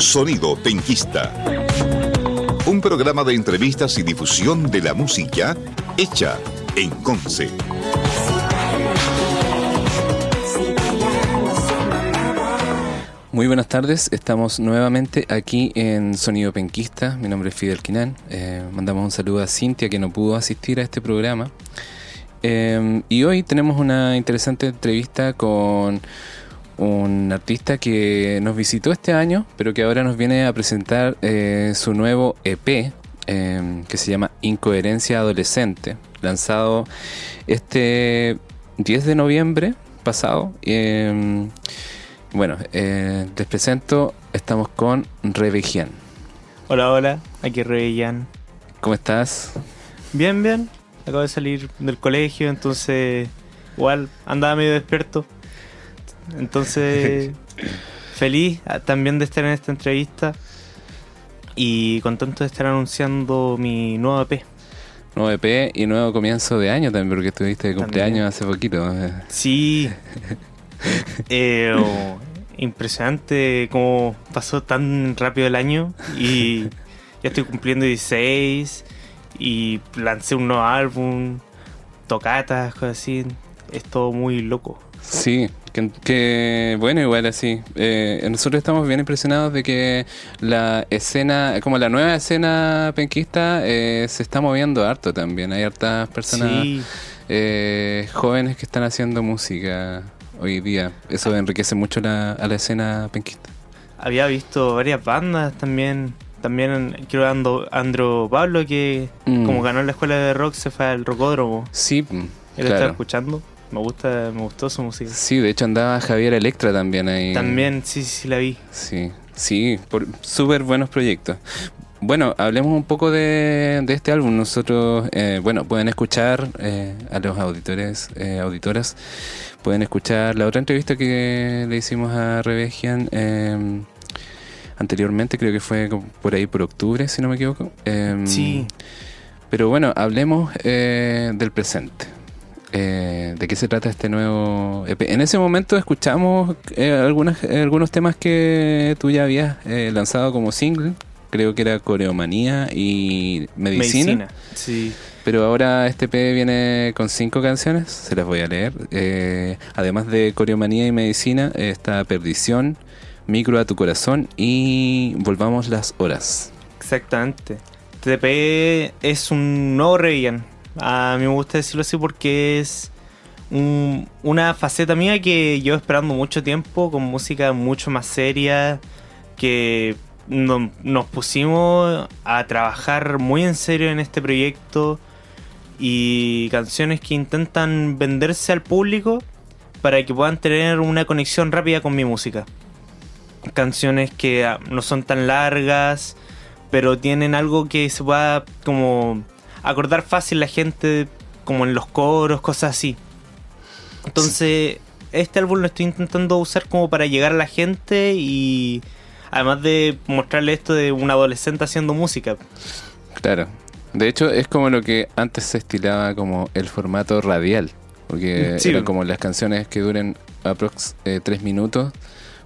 Sonido Penquista. Un programa de entrevistas y difusión de la música hecha en Conce. Muy buenas tardes, estamos nuevamente aquí en Sonido Penquista. Mi nombre es Fidel Quinan. Eh, mandamos un saludo a Cintia que no pudo asistir a este programa. Eh, y hoy tenemos una interesante entrevista con un artista que nos visitó este año, pero que ahora nos viene a presentar eh, su nuevo EP que se llama Incoherencia Adolescente, lanzado este 10 de noviembre pasado. Bueno, eh, les presento, estamos con Rebejian. Hola, hola, aquí Rebejian. ¿Cómo estás? Bien, bien. Acabo de salir del colegio, entonces igual andaba medio despierto. Entonces, feliz ah, también de estar en esta entrevista y contento de estar anunciando mi nuevo EP. Nuevo EP y nuevo comienzo de año también, porque estuviste de cumpleaños hace poquito. Sí, Eh, impresionante cómo pasó tan rápido el año y ya estoy cumpliendo 16 y lancé un nuevo álbum, tocatas, cosas así. Es todo muy loco. Sí, que, bueno, igual así. Eh, nosotros estamos bien impresionados de que la escena, como la nueva escena penquista, eh, se está moviendo harto también. Hay hartas personas jóvenes que están haciendo música hoy día. Eso enriquece mucho la, a la escena penquista. Había visto varias bandas también. También quiero Andro, Andro Pablo, que mm. como ganó en la escuela de rock, se fue al rocódromo. Sí, mm, Él estaba escuchando. Me gusta, me gustó su música. Sí, de hecho andaba Javier Electra también ahí. También, sí, sí, la vi. Sí, sí, por súper buenos proyectos. Bueno, hablemos un poco de, este álbum. Nosotros, eh, bueno, pueden escuchar eh, a los auditores, eh, auditoras, pueden escuchar la otra entrevista que le hicimos a Revegian em, anteriormente, creo que fue por ahí por octubre, si no me equivoco. Em, sí. Pero bueno, hablemos del presente. ¿De qué se trata este nuevo EP? En ese momento escuchamos algunas, algunos temas que tú ya habías lanzado como single creo que era Coreomanía y Medicina. sí. Pero ahora este P viene con cinco canciones, se las voy a leer. Eh, además de Coreomanía y Medicina, está Perdición, Micro a tu corazón y Volvamos las horas. Exactamente. TP es un nuevo Reyan. A mí me gusta decirlo así porque es una faceta mía que llevo esperando mucho tiempo, con música mucho más seria, que nos pusimos a trabajar muy en serio en este proyecto y canciones que intentan venderse al público para que puedan tener una conexión rápida con mi música. Canciones que ah, no son tan largas, pero tienen algo que se pueda como acordar fácil la gente, como en los coros, cosas así. Entonces, este álbum lo estoy intentando usar como para llegar a la gente y Además de mostrarle esto de un adolescente haciendo música. Claro. De hecho, es como lo que antes se estilaba como el formato radial. Porque eran como las canciones que duren aprox eh, tres minutos.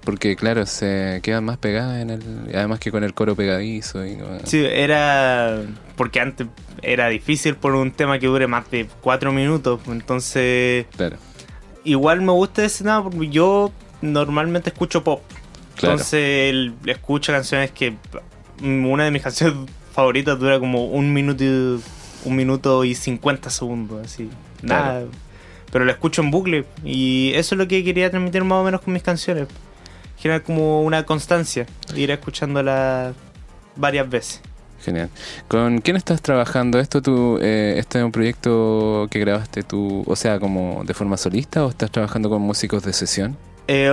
Porque, claro, se quedan más pegadas en el. Además que con el coro pegadizo. Y, Sí, era. Porque antes era difícil por un tema que dure más de cuatro minutos. Entonces. Claro. Igual me gusta ese tema porque yo normalmente escucho pop. Entonces él escucha canciones que una de mis canciones favoritas dura como un minuto y, un minuto y 50 segundos, así. Nada. Pero la escucho en bucle y eso es lo que quería transmitir más o menos con mis canciones. Generar como una constancia, ir escuchándola varias veces. Genial. ¿Con quién estás trabajando? ¿Esto tú, eh, este es un proyecto que grabaste tú, o sea, como de forma solista o estás trabajando con músicos de sesión? Eh,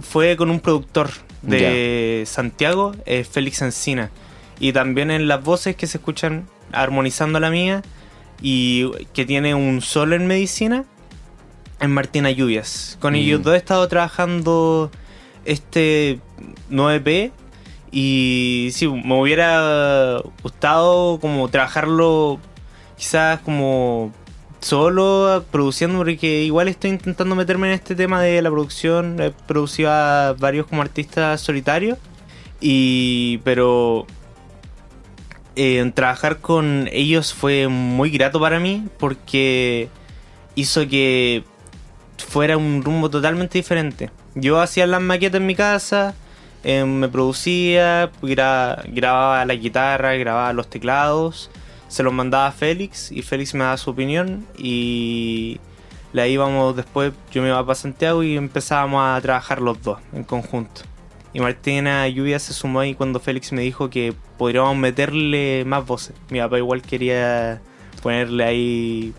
fue con un productor de Santiago, eh, Félix Encina. Y también en las voces que se escuchan armonizando la mía y que tiene un solo en medicina, en Martina Lluvias. Con mm. ellos dos he estado trabajando este 9P y sí, me hubiera gustado como trabajarlo quizás como solo produciendo porque igual estoy intentando meterme en este tema de la producción. He producido a varios como artistas solitarios Y, pero eh, trabajar con ellos fue muy grato para mí porque hizo que fuera un rumbo totalmente diferente. Yo hacía las maquetas en mi casa, eh, me producía, gra- grababa la guitarra, grababa los teclados, se los mandaba a Félix y Félix me daba su opinión y la íbamos después, yo me iba para Santiago y empezábamos a trabajar los dos en conjunto. Y Martina Lluvia se sumó ahí cuando Félix me dijo que podríamos meterle más voces. Mi papá igual quería ponerle ahí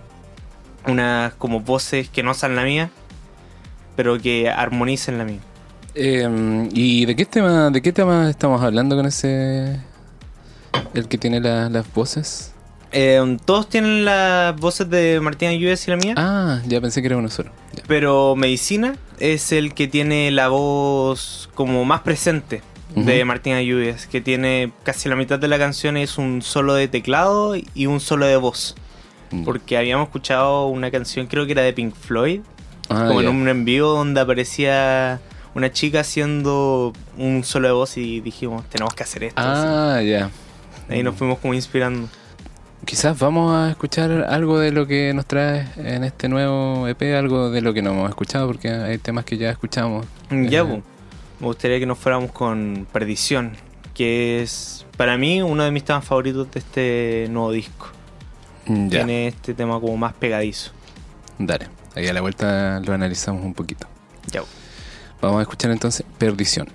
unas como voces que no sean la mía, pero que armonicen la mía. Eh, ¿Y de qué tema de qué tema estamos hablando con ese el que tiene la- las voces? Eh, todos tienen las voces de Martina Lluvias y la mía, Ah, ya pensé que era uno solo. Ya. pero Medicina es el que tiene la voz como más presente de. Martina Lluvias, que tiene casi la mitad de la canción es un solo de teclado y un solo de voz. Mm. Porque habíamos escuchado una canción, creo que era de Pink Floyd, Ah, como en un en vivo donde aparecía una chica haciendo un solo de voz y dijimos, tenemos que hacer esto. Ah, ya. Ahí nos fuimos como inspirando. Quizás vamos a escuchar algo de lo que nos trae en este nuevo EP, algo de lo que no hemos escuchado, porque hay temas que ya escuchamos. Ya, Eh, me gustaría que nos fuéramos con Perdición, que es para mí uno de mis temas favoritos de este nuevo disco. mm, Ya, Tiene este tema como más pegadizo. Dale. Ahí a la vuelta lo analizamos un poquito. Ya. Vamos a escuchar entonces Perdición.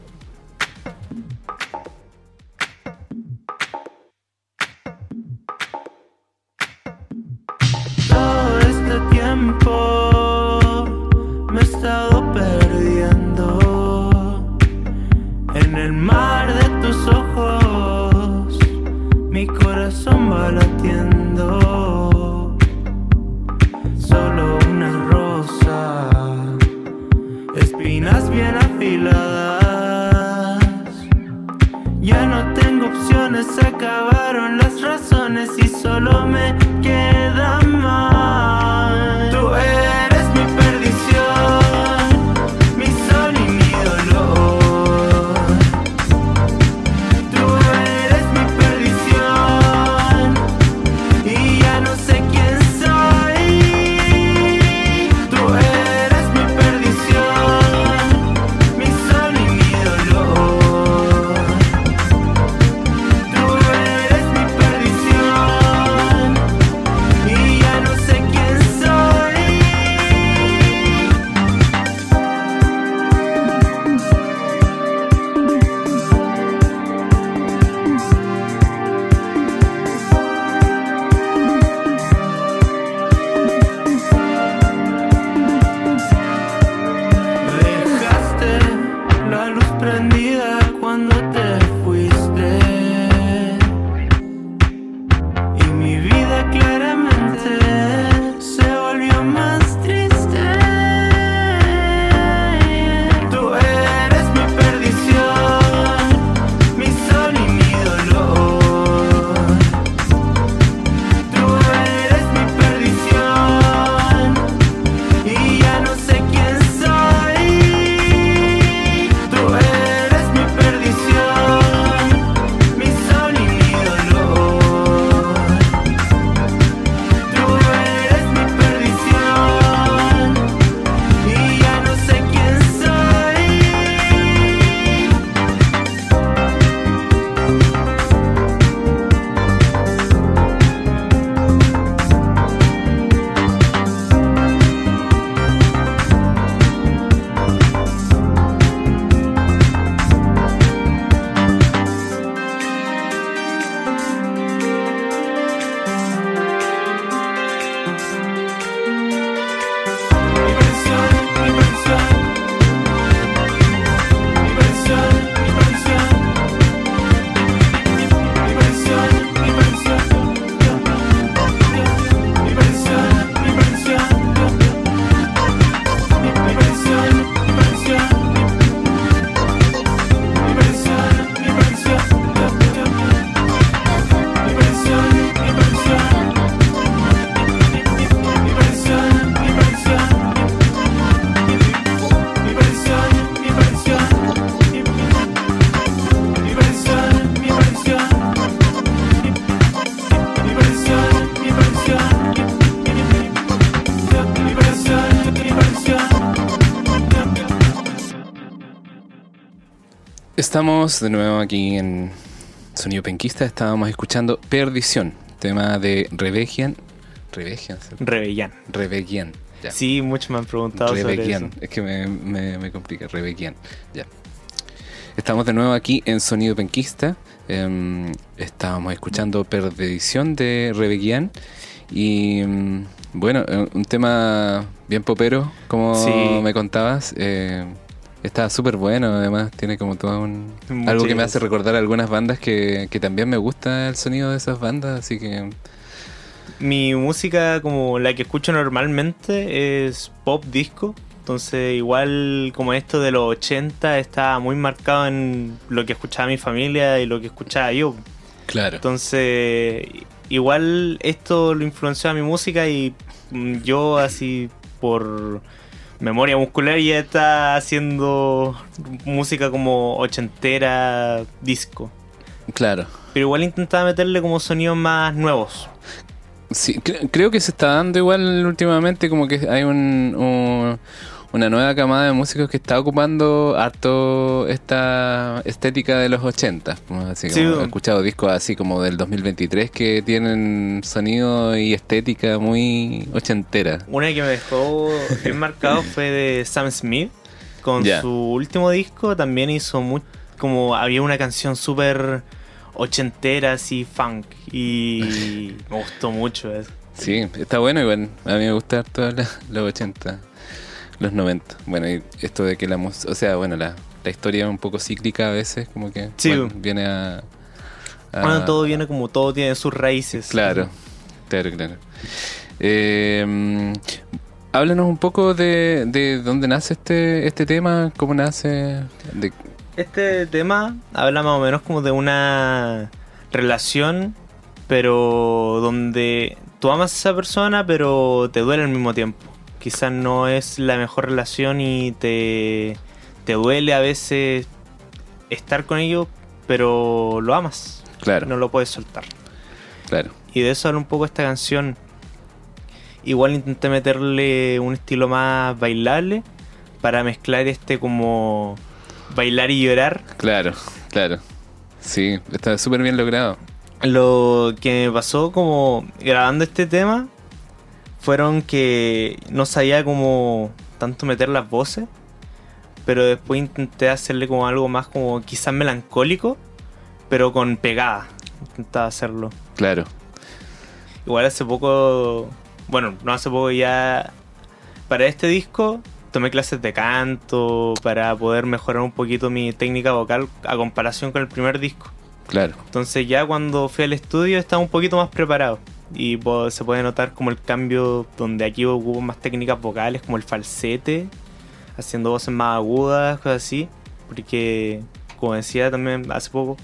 Estamos de nuevo aquí en Sonido Penquista. Estábamos escuchando Perdición, tema de ¿cierto? Rebellán. Revegian. Ya. Sí, muchos me han preguntado sobre Revegian. eso. Es que me, me, me complica. Revegian. Ya. Estamos de nuevo aquí en Sonido Penquista. Em, estábamos escuchando Perdición de Revegian. Y mm, bueno, eh, un tema bien popero, como Sí. me contabas. Eh, está súper bueno, además tiene como todo un... Algo que me hace recordar algunas bandas que, que también me gusta el sonido de esas bandas, así que... Mi música, como la que escucho normalmente, es pop disco. Entonces, igual como esto de los 80 está muy marcado en lo que escuchaba mi familia y lo que escuchaba yo. Claro. Entonces, igual esto lo influenció a mi música y yo así por memoria muscular ya está haciendo música como ochentera, disco. Claro. Pero igual intentaba meterle como sonidos más nuevos. Sí, cre- creo que se está dando igual últimamente como que hay un, un- una nueva camada de músicos que está ocupando harto esta estética de los 80. como Así Sí, como bo. he escuchado discos así como del 2023 que tienen sonido y estética muy ochentera. Una que me dejó bien marcado fue de Sam Smith. Con su último disco también hizo muy, como había una canción súper ochentera, así funk. Y me gustó mucho eso. Sí, está bueno igual. A mí me gusta harto los 80, los 90. Bueno, y esto de que la música, o sea, bueno, la, la historia es un poco cíclica a veces, como que Sí. bueno, viene a... a- Bueno, todo viene como todo tiene sus raíces. Claro, claro, claro. Eh, mm, háblanos un poco de, de dónde nace este, este tema, cómo nace, de, Este tema habla más o menos como de una relación, pero donde tú amas a esa persona, pero te duele al mismo tiempo. Quizás no es la mejor relación y te, te duele a veces estar con ellos, pero lo amas. claro, No lo puedes soltar. claro, Y de eso habla un poco esta canción. Igual intenté meterle un estilo más bailable para mezclar este como bailar y llorar. claro, claro. Sí, está súper bien logrado. Lo que me pasó como grabando este tema fueron que no sabía cómo tanto meter las voces, pero después intenté hacerle como algo más como quizás melancólico, pero con pegada. Intentaba hacerlo. Claro, Igual hace poco, bueno, no hace poco ya, para este disco tomé clases de canto para poder mejorar un poquito mi técnica vocal a comparación con el primer disco. claro, Entonces ya cuando fui al estudio estaba un poquito más preparado y se puede notar como el cambio donde aquí ocupo más técnicas vocales como el falsete, haciendo voces más agudas, cosas así, porque como decía también hace poco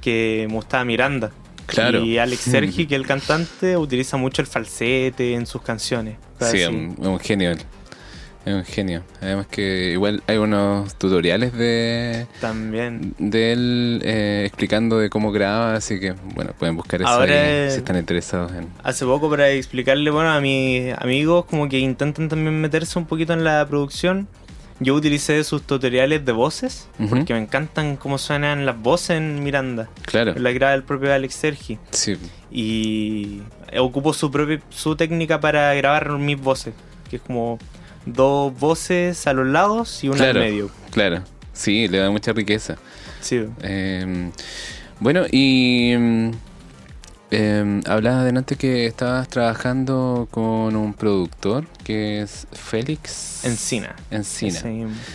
que me gustaba Miranda. Claro. Y Alex Sergi, que es el cantante, utiliza mucho el falsete en sus canciones. sí, es así. un, un genio. Es un genio. Además que igual hay unos tutoriales de, También. de él eh, explicando de cómo graba, así que bueno, pueden buscar eso Ahora, ahí si están interesados en... Hace poco para explicarle, bueno, a mis amigos como que intentan también meterse un poquito en la producción. Yo utilicé sus tutoriales de voces, porque me encantan cómo suenan las voces en Miranda. Claro, La graba el propio Alex Sergi. sí, Y ocupo su propia su técnica para grabar mis voces, que es como dos voces a los lados y una claro, al medio. claro. Sí, le da mucha riqueza. Sí. Eh, bueno, y mm, eh, hablabas adelante que estabas trabajando con un productor que es Félix Encina. Encina.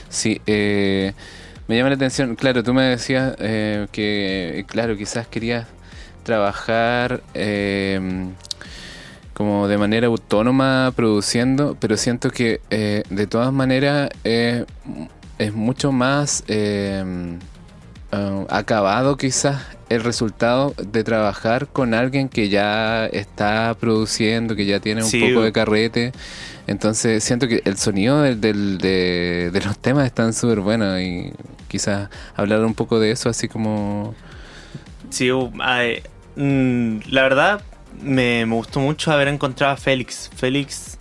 Sí, eh, me llama la atención. Claro, tú me decías eh, que, claro, quizás querías trabajar eh, como de manera autónoma produciendo, pero siento que eh, de todas maneras eh, es mucho más eh, acabado quizás el resultado de trabajar con alguien que ya está produciendo, que ya tiene un Sí. poco de carrete. Entonces siento que el sonido del, del- de, de los temas están súper buenos y quizás hablar un poco de eso así como... Sí, uh, mm, la verdad me, me gustó mucho haber encontrado a Félix. Félix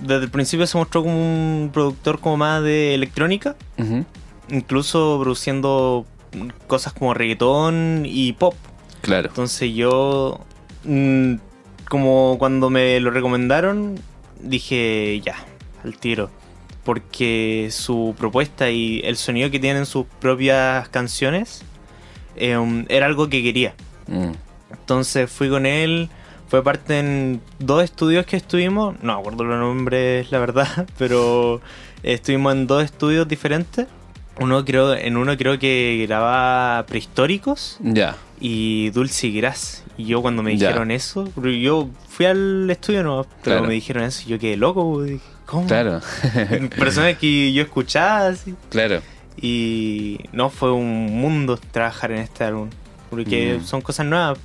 desde el principio se mostró como un productor como más de electrónica, incluso produciendo cosas como reggaetón y pop. Claro. Entonces yo, mm, como cuando me lo recomendaron, dije ya, al tiro. Porque su propuesta y el sonido que tienen sus propias canciones eh, era algo que quería. Mm. Entonces fui con él, fue parte en dos estudios que estuvimos, no me acuerdo los nombres, la verdad, pero estuvimos en dos estudios diferentes. Uno creo, en uno creo que grababa prehistóricos Ya. y Dulce Gras. Y yo cuando me dijeron eso, yo fui al estudio no, pero Claro. me dijeron eso y yo quedé loco. dije, ¿Cómo? Claro. Personas que yo escuchaba así. claro. Y no, fue un mundo trabajar en este álbum. Porque Mm. son cosas nuevas.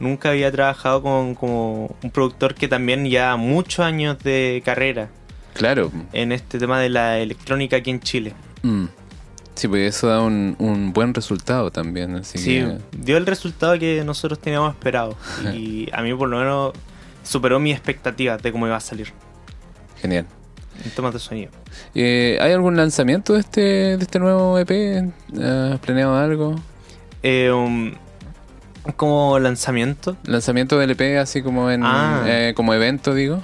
Nunca había trabajado con como un productor que también ya muchos años de carrera Claro. en este tema de la electrónica aquí en Chile. Mm. Sí, pues eso da un, un buen resultado también. Así Sí, que- dio el resultado que nosotros teníamos esperado. Y a mí por lo menos superó mis expectativas de cómo iba a salir Genial. en temas de sonido. Eh, ¿Hay algún lanzamiento de este, de este nuevo EP? ¿Has planeado algo? Eh, um, como lanzamiento. ¿Lanzamiento del EP así como en Ah. eh, como evento, digo?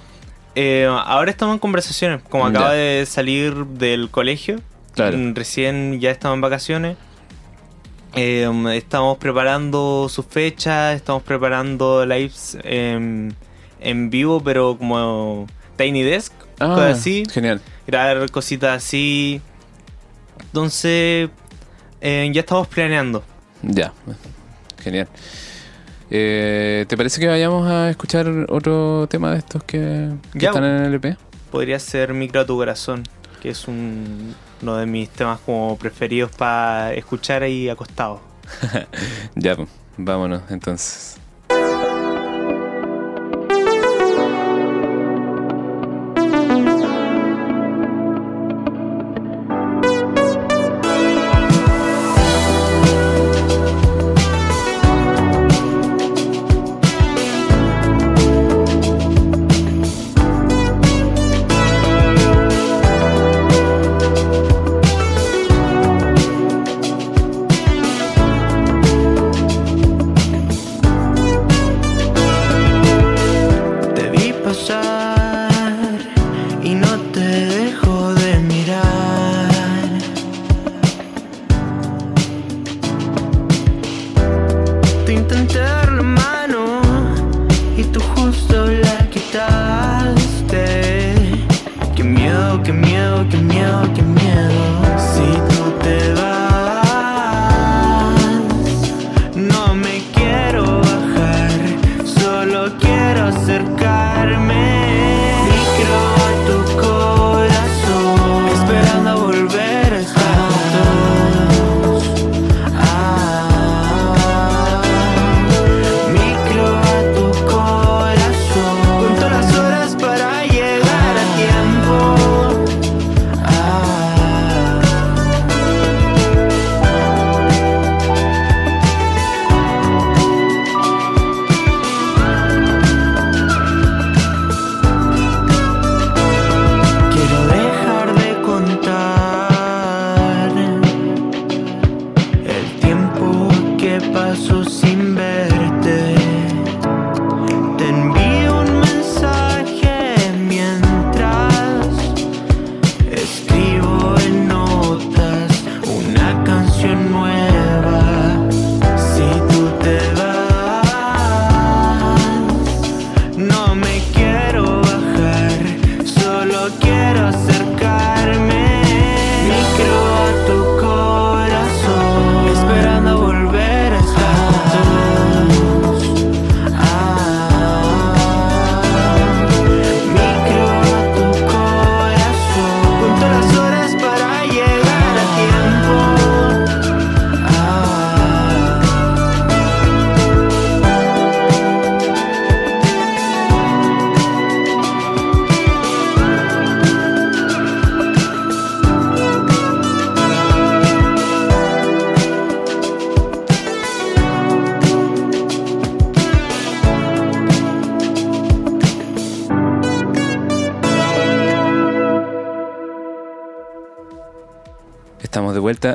Eh, ahora estamos en conversaciones. Como Ya. acaba de salir del colegio, Claro. mm, recién ya estamos en vacaciones. eh, um, estamos preparando sus fechas, estamos preparando lives em, en vivo, pero como Tiny Desk, Ah, cosas así. Genial. grabar cositas así. Entonces, eh, ya estamos planeando. Ya. Genial. Eh, ¿Te parece que vayamos a escuchar otro tema de estos que, que Ya. están en el EP? Podría ser Micro a tu corazón, que es un- uno de mis temas como preferidos para escuchar ahí acostado. Ya, pues, vámonos entonces.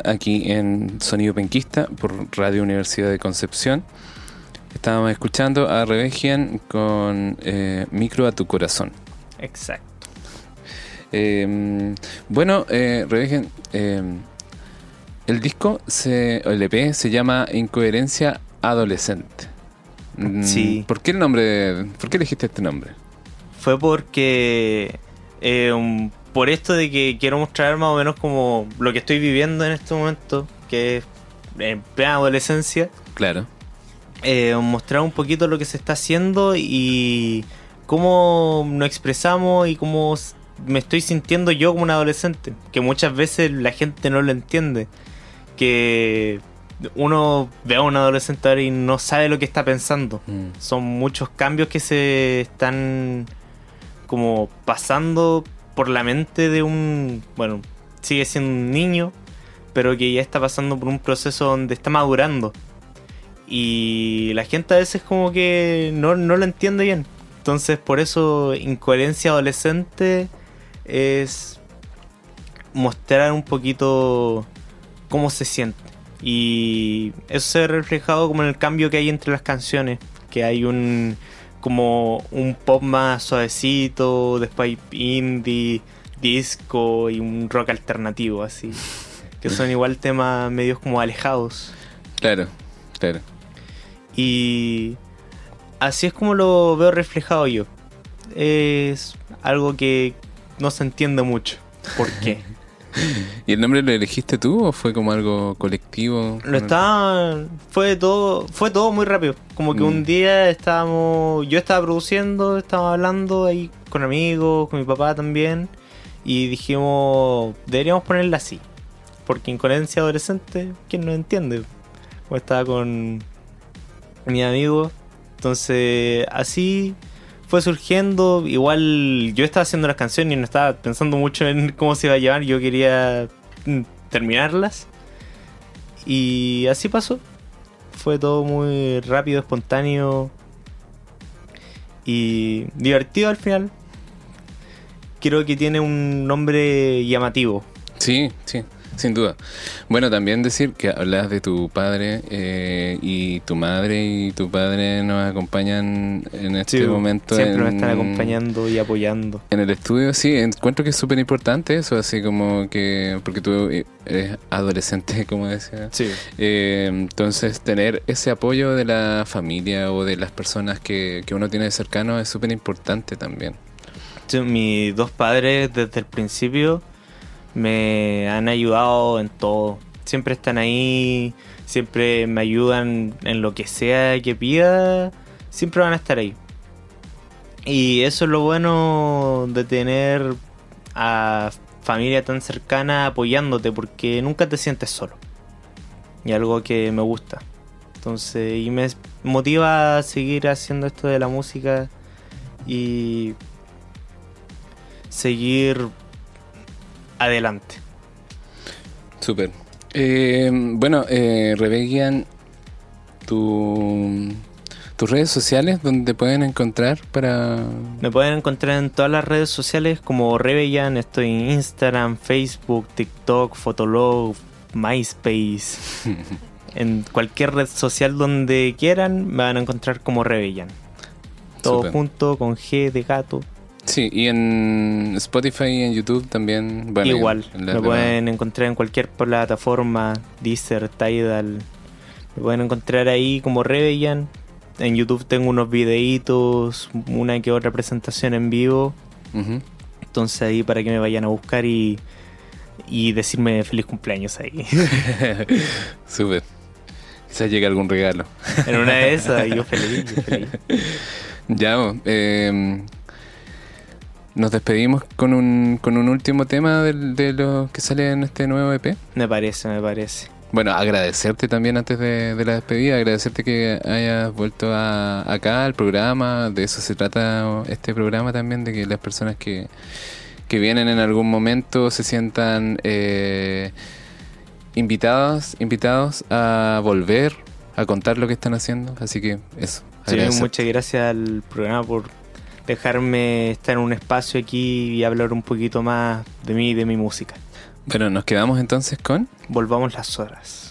Aquí en Sonido Penquista por Radio Universidad de Concepción. Estábamos escuchando a Revegian con eh, Micro a tu corazón. Exacto. Eh, bueno, eh, eh, el disco, se, o el EP, se llama Incoherencia Adolescente. Mm, Sí. ¿Por qué el nombre? ¿Por qué elegiste este nombre? Fue porque. eh, un- por esto de que quiero mostrar más o menos como lo que estoy viviendo en este momento, que es en plena adolescencia. Claro. eh, mostrar un poquito lo que se está haciendo y cómo nos expresamos y cómo me estoy sintiendo yo como un adolescente, que muchas veces la gente no lo entiende, que uno ve a un adolescente ahora y no sabe lo que está pensando. Mm. Son muchos cambios que se están como pasando por la mente de un, bueno, sigue siendo un niño, pero que ya está pasando por un proceso donde está madurando. Y la gente a veces como que no, no lo entiende bien. Entonces por eso incoherencia adolescente es mostrar un poquito cómo se siente. Y eso se ve reflejado como en el cambio que hay entre las canciones. Que hay un como un pop más suavecito, después hay indie, disco y un rock alternativo así. Que son igual temas medios como alejados. Claro, claro. Y así es como lo veo reflejado yo. Es algo que no se entiende mucho. ¿Por qué? ¿Y el nombre lo elegiste tú o fue como algo colectivo? Lo estaba. Fue todo. Fue todo muy rápido. Como que Mm. un día estábamos. Yo estaba produciendo, estaba hablando ahí con amigos, con mi papá también. Y dijimos. Deberíamos ponerla así. Porque incoherencia adolescente, ¿quién no entiende? Como estaba con mi amigo. Entonces, así fue surgiendo. Igual yo estaba haciendo las canciones y no estaba pensando mucho en cómo se iba a llevar. Yo quería mm, terminarlas. Y así pasó. Fue todo muy rápido, espontáneo. Y divertido al final. Creo que tiene un nombre llamativo. Sí, sí, sin duda. Bueno, también decir que hablas de tu padre eh, y tu madre y tu padre nos acompañan en este momento. Siempre me en- están acompañando y apoyando. En el estudio, sí, encuentro que es súper importante eso, así como que, porque tú eh, eres adolescente, como decía. Sí. Eh, entonces, tener ese apoyo de la familia o de las personas que, que uno tiene cercano es súper importante también. Mis dos padres desde el principio me han ayudado en todo. Siempre están ahí, siempre me ayudan en lo que sea que pida, siempre van a estar ahí. Y eso es lo bueno de tener a familia tan cercana apoyándote porque nunca te sientes solo. Y algo que me gusta. Entonces, y me motiva a seguir haciendo esto de la música y seguir adelante. Súper. Eh, bueno, eh, tu, tus redes sociales donde te pueden encontrar para... Me pueden encontrar en todas las redes sociales como Rebellan, estoy en Instagram, Facebook, TikTok, Fotolog, MySpace. en cualquier red social donde quieran me van a encontrar como Rebellan. Todo junto con G de gato. Sí, y en Spotify y en YouTube también. Bueno, Igual, en demás. pueden encontrar en cualquier plataforma, Deezer, Tidal. Me pueden encontrar ahí como Rebellan. En YouTube tengo unos videitos, una que otra presentación en vivo. Entonces ahí para que me vayan a buscar y, y decirme feliz cumpleaños ahí. Súper. Quizás llegue algún regalo. en una de esas, yo feliz, yo feliz. Ya, eh, nos despedimos con un, con un último tema del- de, lo que sale en este nuevo EP. Me parece, me parece. Bueno, agradecerte también antes de, de la despedida, agradecerte que hayas vuelto a- acá al programa, de eso se trata este programa también, de que las personas que, que vienen en algún momento se sientan eh, invitadas, invitados a volver, a contar lo que están haciendo, así que eso. Sí, muchas gracias al programa por dejarme estar en un espacio aquí y hablar un poquito más de mí y de mi música. Bueno, nos quedamos entonces con... Volvamos las horas.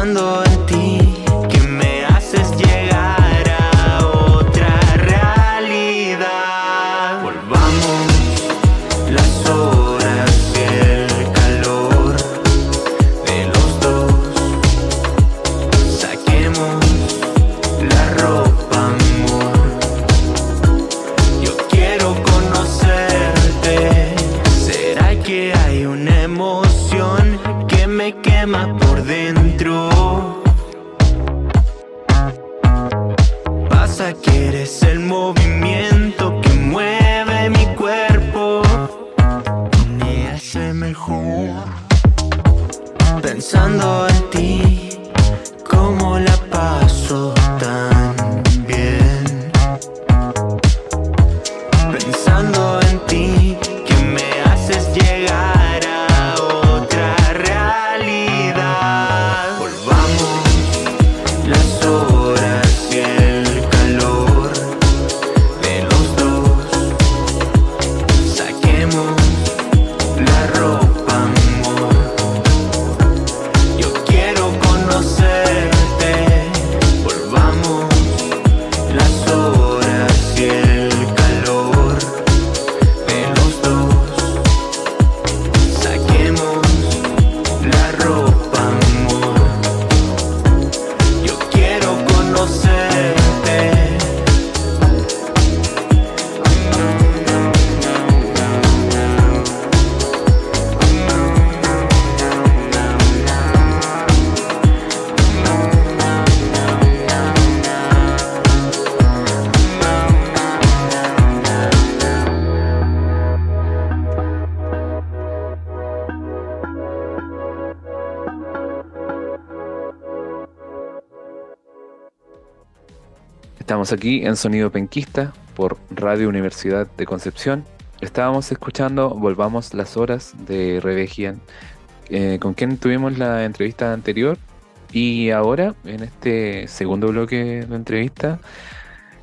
Pensando en Estamos aquí en Sonido Penquista por Radio Universidad de Concepción. Estábamos escuchando Volvamos las Horas de Revegian, eh, con quien tuvimos la entrevista anterior. Y ahora, en este segundo bloque de entrevista,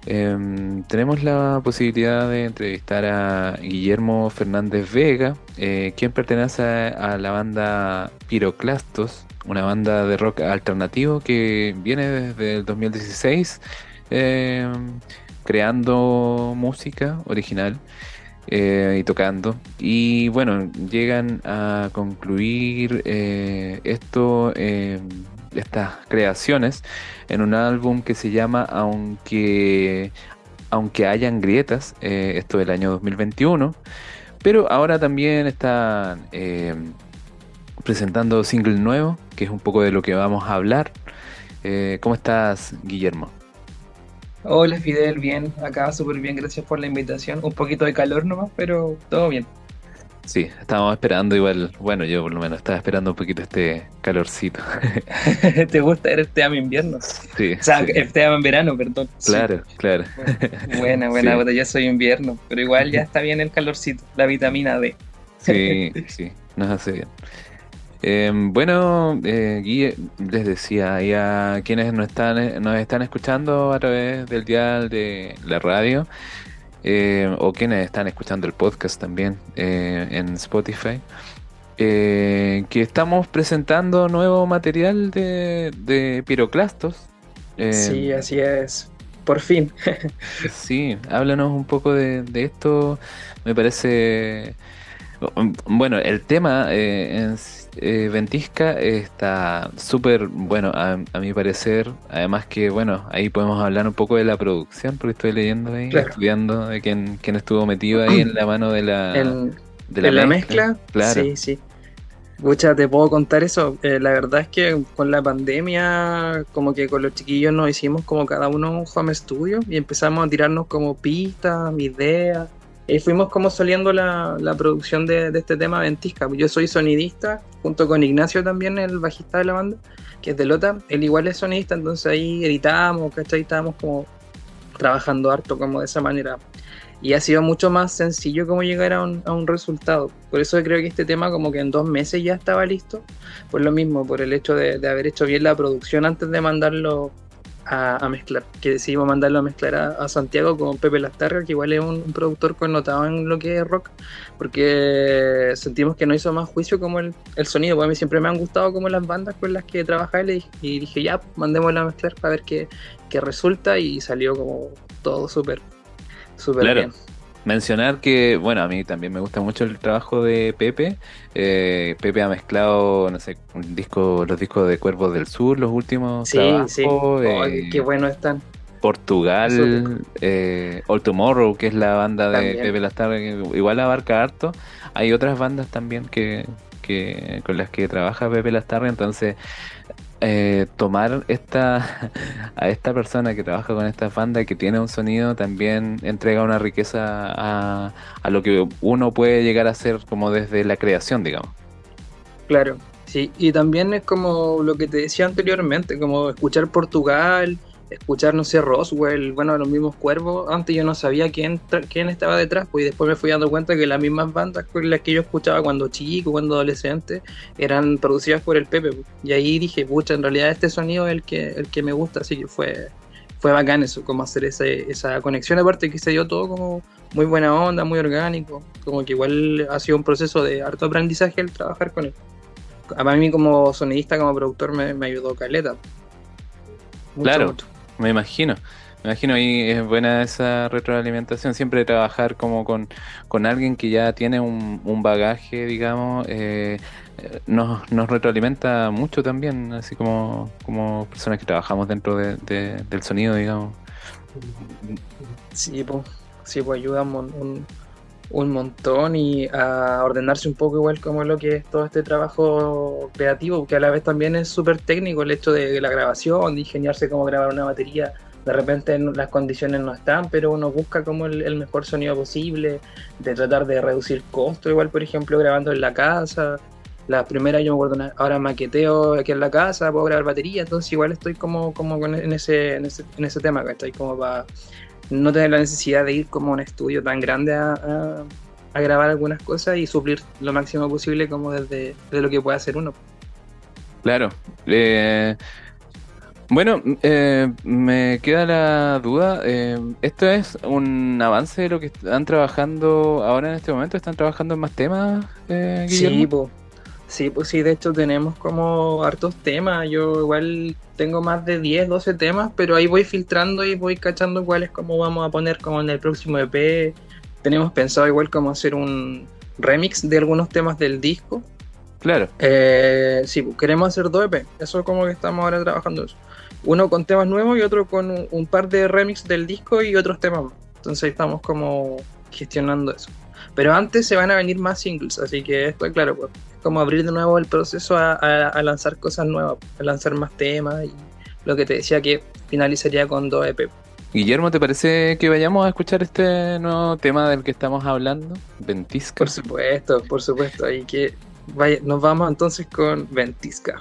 em, tenemos la posibilidad de entrevistar a Guillermo Fernández Vega, eh, quien pertenece a, a la banda Piroclastos, una banda de rock alternativo que viene desde el 2016 eh, creando música original eh, y tocando. Y bueno, llegan a concluir eh, esto, eh, estas creaciones en un álbum que se llama Aunque, aunque hayan grietas, eh, esto del año 2021. Pero ahora también están eh, presentando single nuevo, que es un poco de lo que vamos a hablar. ¿Cómo estás, Guillermo? Hola Fidel, bien, acá súper bien, gracias por la invitación. Un poquito de calor nomás, pero todo bien. Sí, estábamos esperando igual, bueno, yo por lo menos estaba esperando un poquito este calorcito. ¿Te gusta? Eres te ama invierno. Sí, O sea, sí. en verano, perdón. Sí. claro, claro. Buena, buena, Sí. yo soy invierno, pero igual ya está bien el calorcito, la vitamina D. Sí, sí, nos hace bien. Eh, bueno, eh, Guille, les decía, y a quienes nos están, nos están escuchando a través del dial de la radio, eh, o quienes están escuchando el podcast también eh, en Spotify, eh, que estamos presentando nuevo material de, de Piroclastos. Eh, Sí, así es. Por fin. Sí, háblanos un poco de, de esto. Me parece. Bueno, el tema eh, eh, Ventisca está súper bueno, a, a mi parecer. Además, que bueno, ahí podemos hablar un poco de la producción, porque estoy leyendo ahí, Claro. estudiando de quién, quién estuvo metido ahí en la mano de la, En, de en la mezcla, Claro. sí, sí. Pucha, te puedo contar eso. Eh, la verdad es que con la pandemia, como que con los chiquillos nos hicimos como cada uno un home studio y empezamos a tirarnos como pistas, ideas. Y fuimos como soliendo la, la producción de, de este tema Ventisca. Yo soy sonidista, junto con Ignacio también, el bajista de la banda, que es de Lota. Él igual es sonidista, entonces ahí editábamos, ¿cachai? Estábamos como trabajando harto como de esa manera y ha sido mucho más sencillo como llegar a un, a un resultado. Por eso creo que este tema como que en dos meses ya estaba listo. Por lo mismo, por el hecho de, de haber hecho bien la producción antes de mandarlo a, a mezclar. Que decidimos mandarlo a mezclar a, a Santiago con Pepe Lastarga, que igual es un, un productor connotado en lo que es rock, porque sentimos que no hizo más juicio como el, el sonido. Porque a mí siempre me han gustado como las bandas con las que trabajaba él y, dije- y dije, ya, pues, mandémosla a mezclar para ver qué, qué resulta y salió como todo súper, súper Claro. bien. Mencionar que, bueno, a mí también me gusta mucho el trabajo de Pepe. Eh, Pepe ha mezclado, no sé, un disco, los discos de Cuervos del Sur, los últimos Sí, trabajos. sí. eh, Ay, qué bueno están. Portugal, eh, All Tomorrow, que es la banda de También. Pepe Lastarga, que igual abarca harto. Hay otras bandas también que, que con las que trabaja Pepe Lastarga, entonces eh, tomar esta a esta persona que trabaja con estas bandas que tiene un sonido también entrega una riqueza a, a lo que uno puede llegar a hacer como desde la creación, digamos. Claro, sí. Y también es como lo que te decía anteriormente, como escuchar Portugal, escuchar, no sé, Roswell, bueno, los mismos cuervos. Antes yo no sabía quién, quién estaba detrás, pues y después me fui dando cuenta que las mismas bandas con las que yo escuchaba cuando chico, cuando adolescente, eran producidas por el Pepe. pues. Y ahí dije, pucha, en realidad este sonido es el que, el que me gusta, así que fue, fue bacán eso, como hacer ese, esa conexión, aparte que se dio todo como muy buena onda, muy orgánico, como que igual ha sido un proceso de harto aprendizaje el trabajar con él. A mí como sonidista, como productor, me, me ayudó Caleta. Mucho, Claro. mucho. Me imagino. Me imagino ahí es buena esa retroalimentación, siempre trabajar como con, con alguien que ya tiene un, un bagaje, digamos, eh, nos, nos retroalimenta mucho también, así como, como personas que trabajamos dentro de- de- del sonido, digamos. Sí, pues, sí, pues ayuda un montón y a ordenarse un poco igual como lo que es todo este trabajo creativo, que a la vez también es súper técnico el hecho de la grabación, de ingeniarse cómo grabar una batería. De repente las condiciones no están, pero uno busca como el, mejor sonido posible, de tratar de reducir costos, igual por ejemplo grabando en la casa. La primera yo me acuerdo, ahora maqueteo aquí en la casa, puedo grabar batería, entonces igual estoy como, como con- en, ese, en, ese, en ese tema, ¿cachai? Como para no tener la necesidad de ir como a un estudio tan grande a, a- a grabar algunas cosas y suplir lo máximo posible como desde, desde lo que puede hacer uno. Claro. eh, bueno, eh, me queda la duda. eh, ¿esto es un avance de lo que están trabajando ahora en este momento? ¿Están trabajando en más temas, eh, Guillermo? Sí, pues. Sí, pues sí, de hecho tenemos como hartos temas. Yo igual tengo más de 10, 12 temas, pero ahí voy filtrando y voy cachando cuáles como vamos a poner como en el próximo EP. Tenemos pensado igual como hacer un remix de algunos temas del disco. Claro. Eh, sí, pues, queremos hacer dos EP. Eso es como que estamos ahora trabajando eso. Uno con temas nuevos y otro con un, un par de remix del disco y otros temas más. Entonces estamos como gestionando eso. Pero antes se van a venir más singles, así que esto es claro, pues, es como abrir de nuevo el proceso a, a- a lanzar cosas nuevas, a lanzar más temas y lo que te decía que finalizaría con dos EP. Guillermo, ¿te parece que vayamos a escuchar este nuevo tema del que estamos hablando? Ventisca. Por supuesto, por supuesto. Ahí que vaya, nos vamos entonces con Ventisca.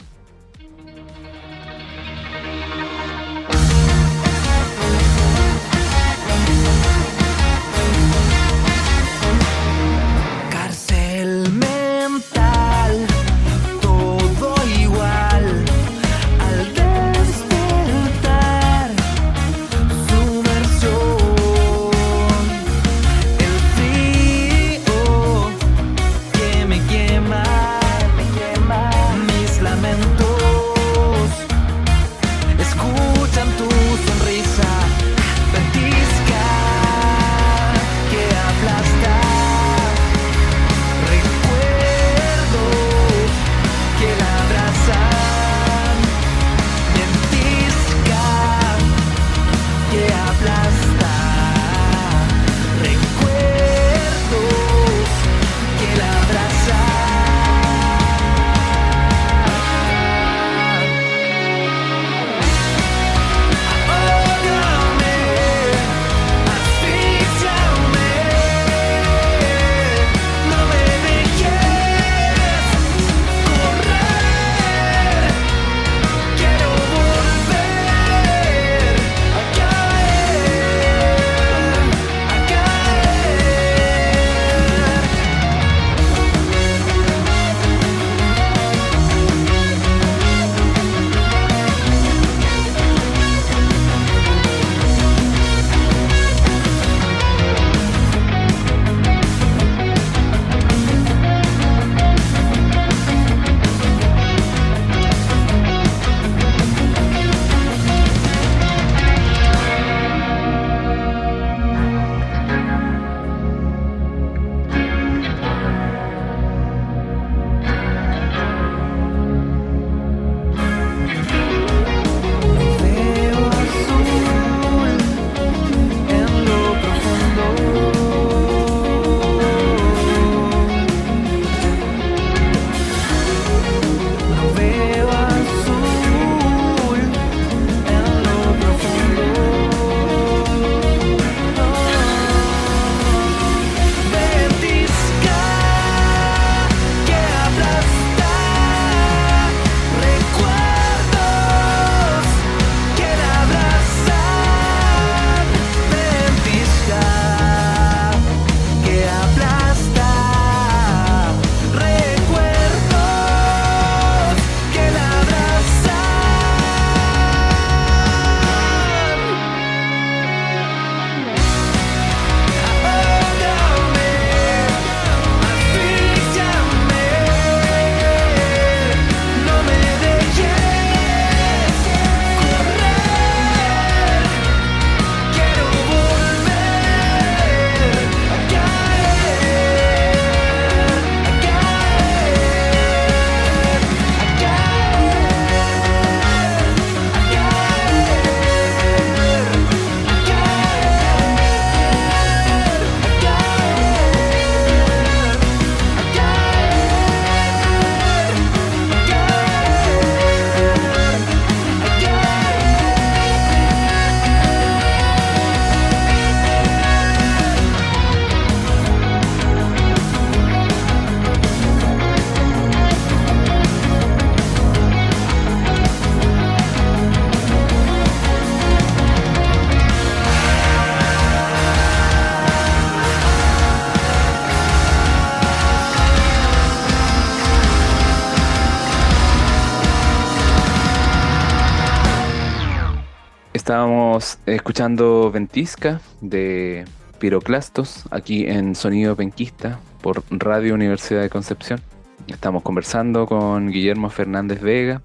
Ventisca de Piroclastos aquí en Sonido Penquista por Radio Universidad de Concepción. Estamos conversando con Guillermo Fernández Vega.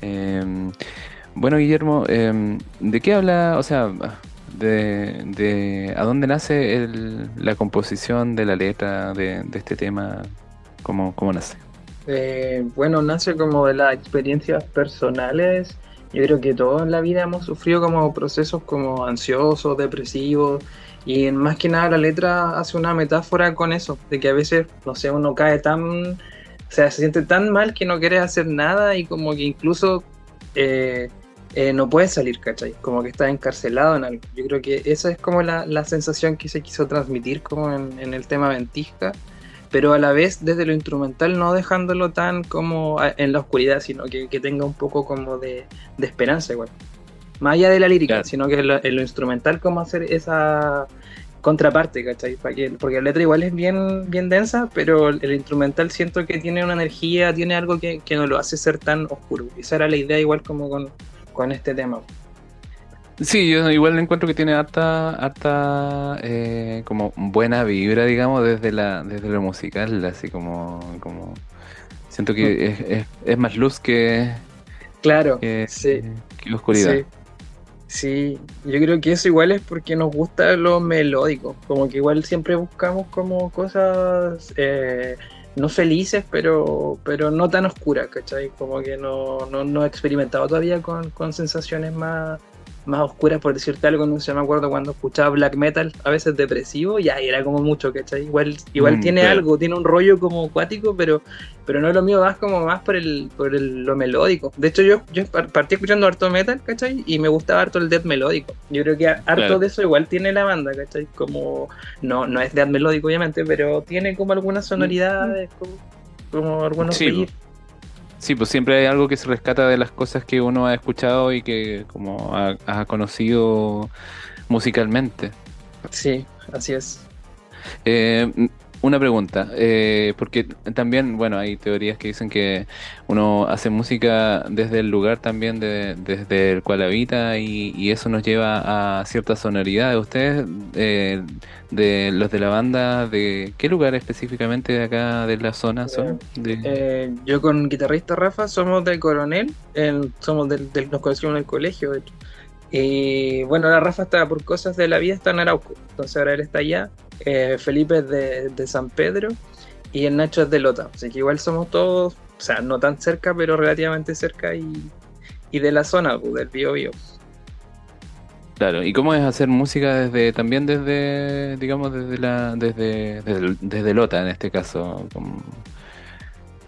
Em, bueno, Guillermo, em, ¿de qué habla? O sea, de, de a dónde nace la composición de la letra de, de este tema, cómo, cómo nace. Eh, bueno, nace como de las experiencias personales. Yo creo que todos en la vida hemos sufrido como procesos como ansiosos, depresivos, y más que nada la letra hace una metáfora con eso, de que a veces, no sé, uno cae tan, o sea, se siente tan mal que no quiere hacer nada y como que incluso eh, eh, no puedes salir, ¿cachai? Como que estás encarcelado en algo. Yo creo que esa es como la, la sensación que se quiso transmitir como en, en el tema Ventisca pero a la vez desde lo instrumental no dejándolo tan como a- en la oscuridad, sino que, que tenga un poco como de, de esperanza igual. Más allá de la lírica, Claro. sino que en lo, en lo instrumental como hacer esa contraparte, ¿cachai? Porque la letra igual es bien, bien densa, pero el, el instrumental siento que tiene una energía, tiene algo que, que no lo hace ser tan oscuro. Esa era la idea igual como con, con este tema. Sí, yo igual encuentro que tiene harta, harta eh, como buena vibra, digamos, desde la, desde lo musical, así como, como siento que es, es, es más luz que, Claro, que, sí. que oscuridad. Sí. Sí, yo creo que eso igual es porque nos gusta lo melódico, como que igual siempre buscamos como cosas eh, no felices, pero, pero no tan oscuras, ¿cachai? Como que no, no, no he experimentado todavía con, con sensaciones más, más oscuras, por decirte algo, no sé, me acuerdo cuando escuchaba black metal, a veces depresivo, y ahí era como mucho, ¿cachai? Igual, igual Mm, tiene algo, tiene un rollo como acuático, pero, pero no es lo mío, más como más por el, por el, lo melódico. De hecho, yo, yo par- partí escuchando harto metal, ¿cachai? Y me gustaba harto el death melódico. Yo creo que harto Claro. de eso igual tiene la banda, ¿cachai? Como, no, no es death melódico, obviamente, pero tiene como algunas sonoridades, como, como algunos Sí. Sí, pues siempre hay algo que se rescata de las cosas que uno ha escuchado y que como ha, ha conocido musicalmente. Sí, así es. Eh, una pregunta, eh, porque también, bueno, hay teorías que dicen que uno hace música desde el lugar también de- desde el cual habita y, y eso nos lleva a cierta sonoridad. ¿Ustedes, eh, de los de la banda, de qué lugar específicamente de acá de la zona son? De- Eh, yo con guitarrista Rafa somos de Coronel, en- somos del, del- nos conocimos en el colegio, de hecho. Y bueno, la Rafa está por cosas de la vida, está en Arauco, entonces ahora él está allá. Eh, Felipe es de, de San Pedro y el Nacho es de Lota, así que igual somos todos, o sea, no tan cerca, pero relativamente cerca y, y de la zona, pues, del Bío Bío. Claro, ¿y cómo es hacer música desde también desde, digamos, desde la desde desde, desde Lota en este caso? ¿Cómo,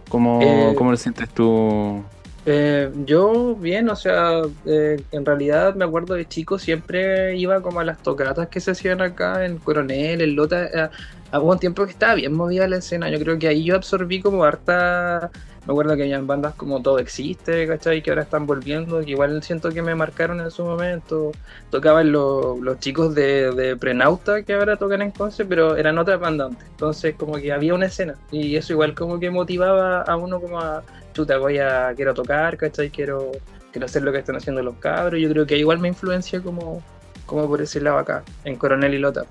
cómo, Eh, cómo lo sientes tú? Eh, yo bien, o sea, eh, en realidad me acuerdo de chico siempre iba como a las tocatas que se hacían acá en Coronel, en Lota. eh, hubo un tiempo que estaba bien movida la escena. Yo creo que ahí yo absorbí como harta. Me acuerdo que habían bandas como Todo Existe, ¿cachai? Que ahora están volviendo, que igual siento que me marcaron en su momento. Tocaban los, los chicos de, de Prenauta que ahora tocan en Conce, pero eran otras bandas antes. Entonces, como que había una escena. Y eso igual como que motivaba a uno como a chuta, voy a, quiero tocar, ¿cachai? Quiero, quiero hacer lo que están haciendo los cabros. Yo creo que igual me influencia como, como por ese lado acá, en Coronel y Lota.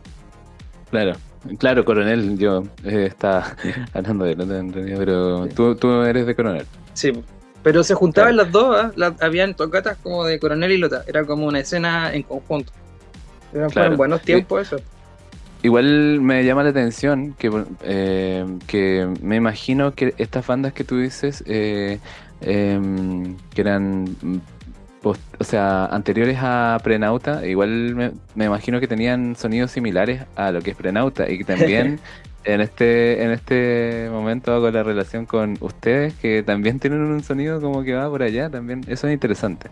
Claro, claro, Coronel, yo eh, estaba hablando de Lota en realidad, pero tú, tú eres de Coronel. Sí, pero se juntaban Claro. las dos, ¿ah? Habían tocatas como de Coronel y Lota, era como una escena en conjunto. Eran Claro. buenos tiempos eso. Igual me llama la atención que, eh, que me imagino que estas bandas que tú dices, eh, em, que eran, post- o sea, anteriores a Prenauta, igual me, me imagino que tenían sonidos similares a lo que es Prenauta y que también en este en este momento hago la relación con ustedes que también tienen un sonido como que va por allá, también eso es interesante.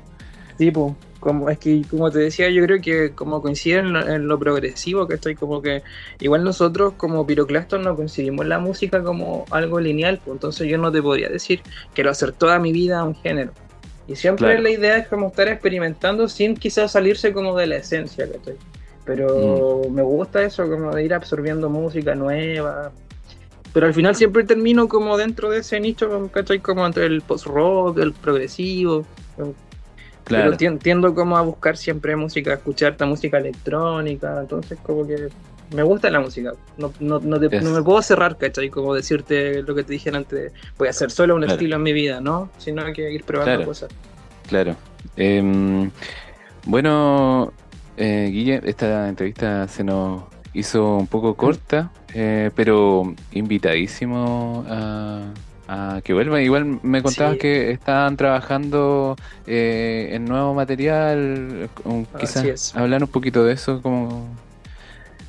Sí, pues, como, es que como te decía, yo creo que como coinciden en lo, en lo progresivo, que estoy como que igual nosotros como piroclastos no concebimos la música como algo lineal, pues entonces yo no te podría decir quiero hacer toda mi vida un género. Y siempre Claro. la idea es como estar experimentando sin quizás salirse como de la esencia, ¿cachai? Pero me gusta eso, como de ir absorbiendo música nueva. Pero al final siempre termino como dentro de ese nicho, ¿cachai? Como entre el post-rock, el progresivo. Claro. Pero tien- tiendo como a buscar siempre música, a escuchar esta música electrónica, entonces como que me gusta la música. No, no, no, te- Es- no me puedo cerrar, ¿cachai? Como decirte lo que te dije antes, voy a hacer solo un Claro. estilo en mi vida, ¿no? Sino que ir probando Claro. cosas. Claro. Em, bueno, eh, Guille, esta entrevista se nos hizo un poco corta, eh, pero invitadísimo a, a que vuelva. Igual me contabas Sí. que estaban trabajando eh, en nuevo material, quizás hablar un poquito de eso, cómo,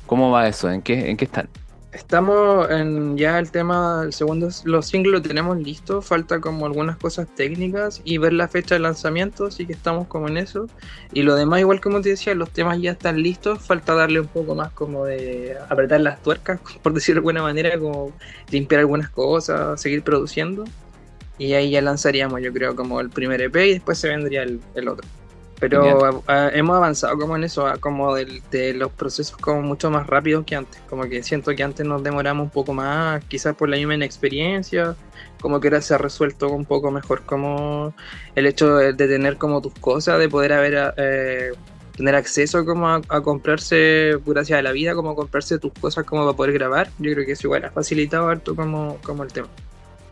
cómo va eso, en qué, en qué están. Estamos en ya el tema, el segundo, los singles lo tenemos listo, falta como algunas cosas técnicas y ver la fecha de lanzamiento, así que estamos como en eso. Y lo demás, igual como te decía, los temas ya están listos, falta darle un poco más como de apretar las tuercas, por decirlo de alguna manera, como limpiar algunas cosas, seguir produciendo. Y ahí ya lanzaríamos, yo creo, como el primer EP y después se vendría el, el otro. Pero Genial. a- a- hemos avanzado como en eso, a como del- de los procesos como mucho más rápidos que antes. Como que siento que antes nos demoramos un poco más, quizás por la misma inexperiencia, como que ahora se ha resuelto un poco mejor como el hecho de, de tener como tus cosas, de poder haber eh, tener acceso como a, a comprarse, gracias a la vida, como a comprarse tus cosas como para poder grabar. Yo creo que eso igual ha facilitado harto como, como el tema.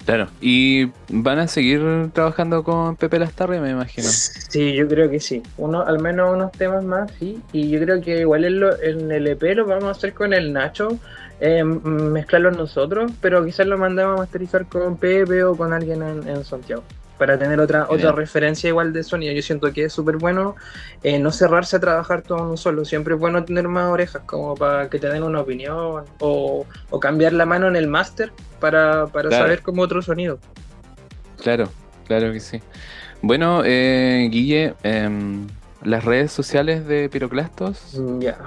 Claro. Y van a seguir trabajando con Pepe Lastarria, me imagino. Sí, yo creo que sí. Uno, al menos unos temas más, sí. Y yo creo que igual en, lo- en el EP lo vamos a hacer con el Nacho, eh, mezclarlo nosotros, pero quizás lo mandamos a masterizar con Pepe o con alguien en, en Santiago. Para tener otra, otra referencia igual de sonido. Yo siento que es súper bueno eh, no cerrarse a trabajar todo en un solo. Siempre es bueno tener más orejas, como para que te den una opinión o, o cambiar la mano en el máster para, para Claro. saber como otro sonido. Claro, claro que sí. Bueno, eh, Guille, em, las redes sociales de Piroclastos. Mm, Ya.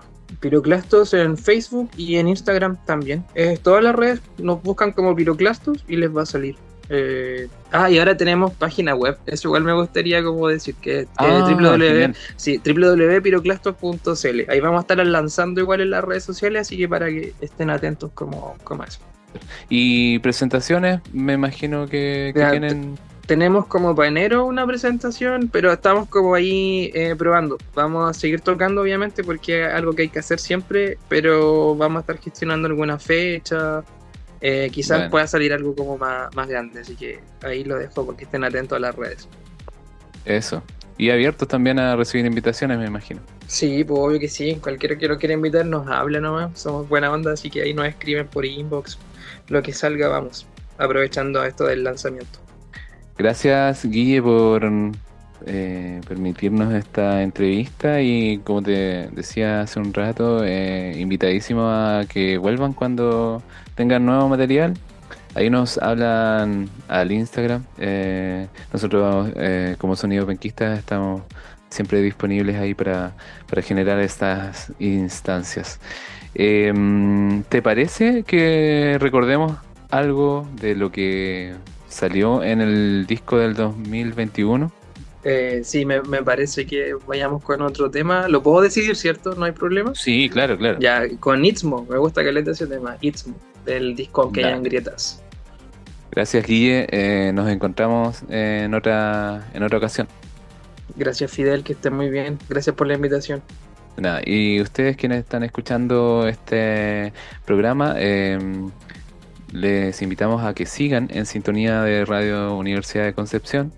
Piroclastos en Facebook y en Instagram también. Eh, todas las redes nos buscan como Piroclastos y les va a salir. Eh, ah, y ahora tenemos página web. Eso igual me gustaría como decir que, que Ah, www, sí, www.piroclastos.cl. Ahí vamos a estar lanzando igual en las redes sociales, así que para que estén atentos como, como eso. Y presentaciones, me imagino que, que Ya, tienen. Tenemos como para enero una presentación, pero estamos como ahí eh, probando. Vamos a seguir tocando, obviamente, porque es algo que hay que hacer siempre, pero vamos a estar gestionando alguna fecha. Eh, quizás Bueno. pueda salir algo como más, más grande, así que ahí lo dejo porque estén atentos a las redes. Eso. Y abiertos también a recibir invitaciones, me imagino. Sí, pues obvio que sí. Cualquiera que lo quiera invitar nos habla nomás. Somos buena onda, así que ahí nos escriben por inbox. Lo que salga, vamos. Aprovechando esto del lanzamiento. Gracias, Guille, por eh, permitirnos esta entrevista y como te decía hace un rato, eh, invitadísimo a que vuelvan cuando tengan nuevo material. Ahí nos hablan al Instagram. eh, nosotros eh, como Sonido Penquista estamos siempre disponibles ahí para, para generar estas instancias. Em, ¿Te parece que recordemos algo de lo que salió en el disco del 2021? Eh, sí, me, me parece que vayamos con otro tema. Lo puedo decidir, ¿cierto? No hay problema. Sí, claro, claro. Ya, con Itzmo. Me gusta que le ese tema. Itzmo. Del disco Dale. hayan grietas. Gracias, Guille. Eh, nos encontramos en otra, en otra ocasión. Gracias, Fidel. Que esté muy bien. Gracias por la invitación. Nada, y ustedes quienes están escuchando este programa, eh, les invitamos a que sigan en sintonía de Radio Universidad de Concepción,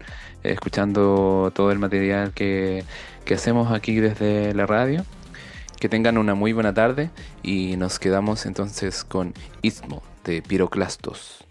escuchando todo el material que, que hacemos aquí desde la radio. Que tengan una muy buena tarde y nos quedamos entonces con Istmo de Piroclastos.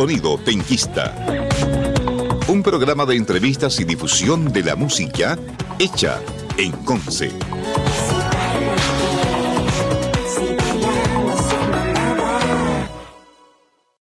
Sonido Penquista. Un programa de entrevistas y difusión de la música hecha en Conce.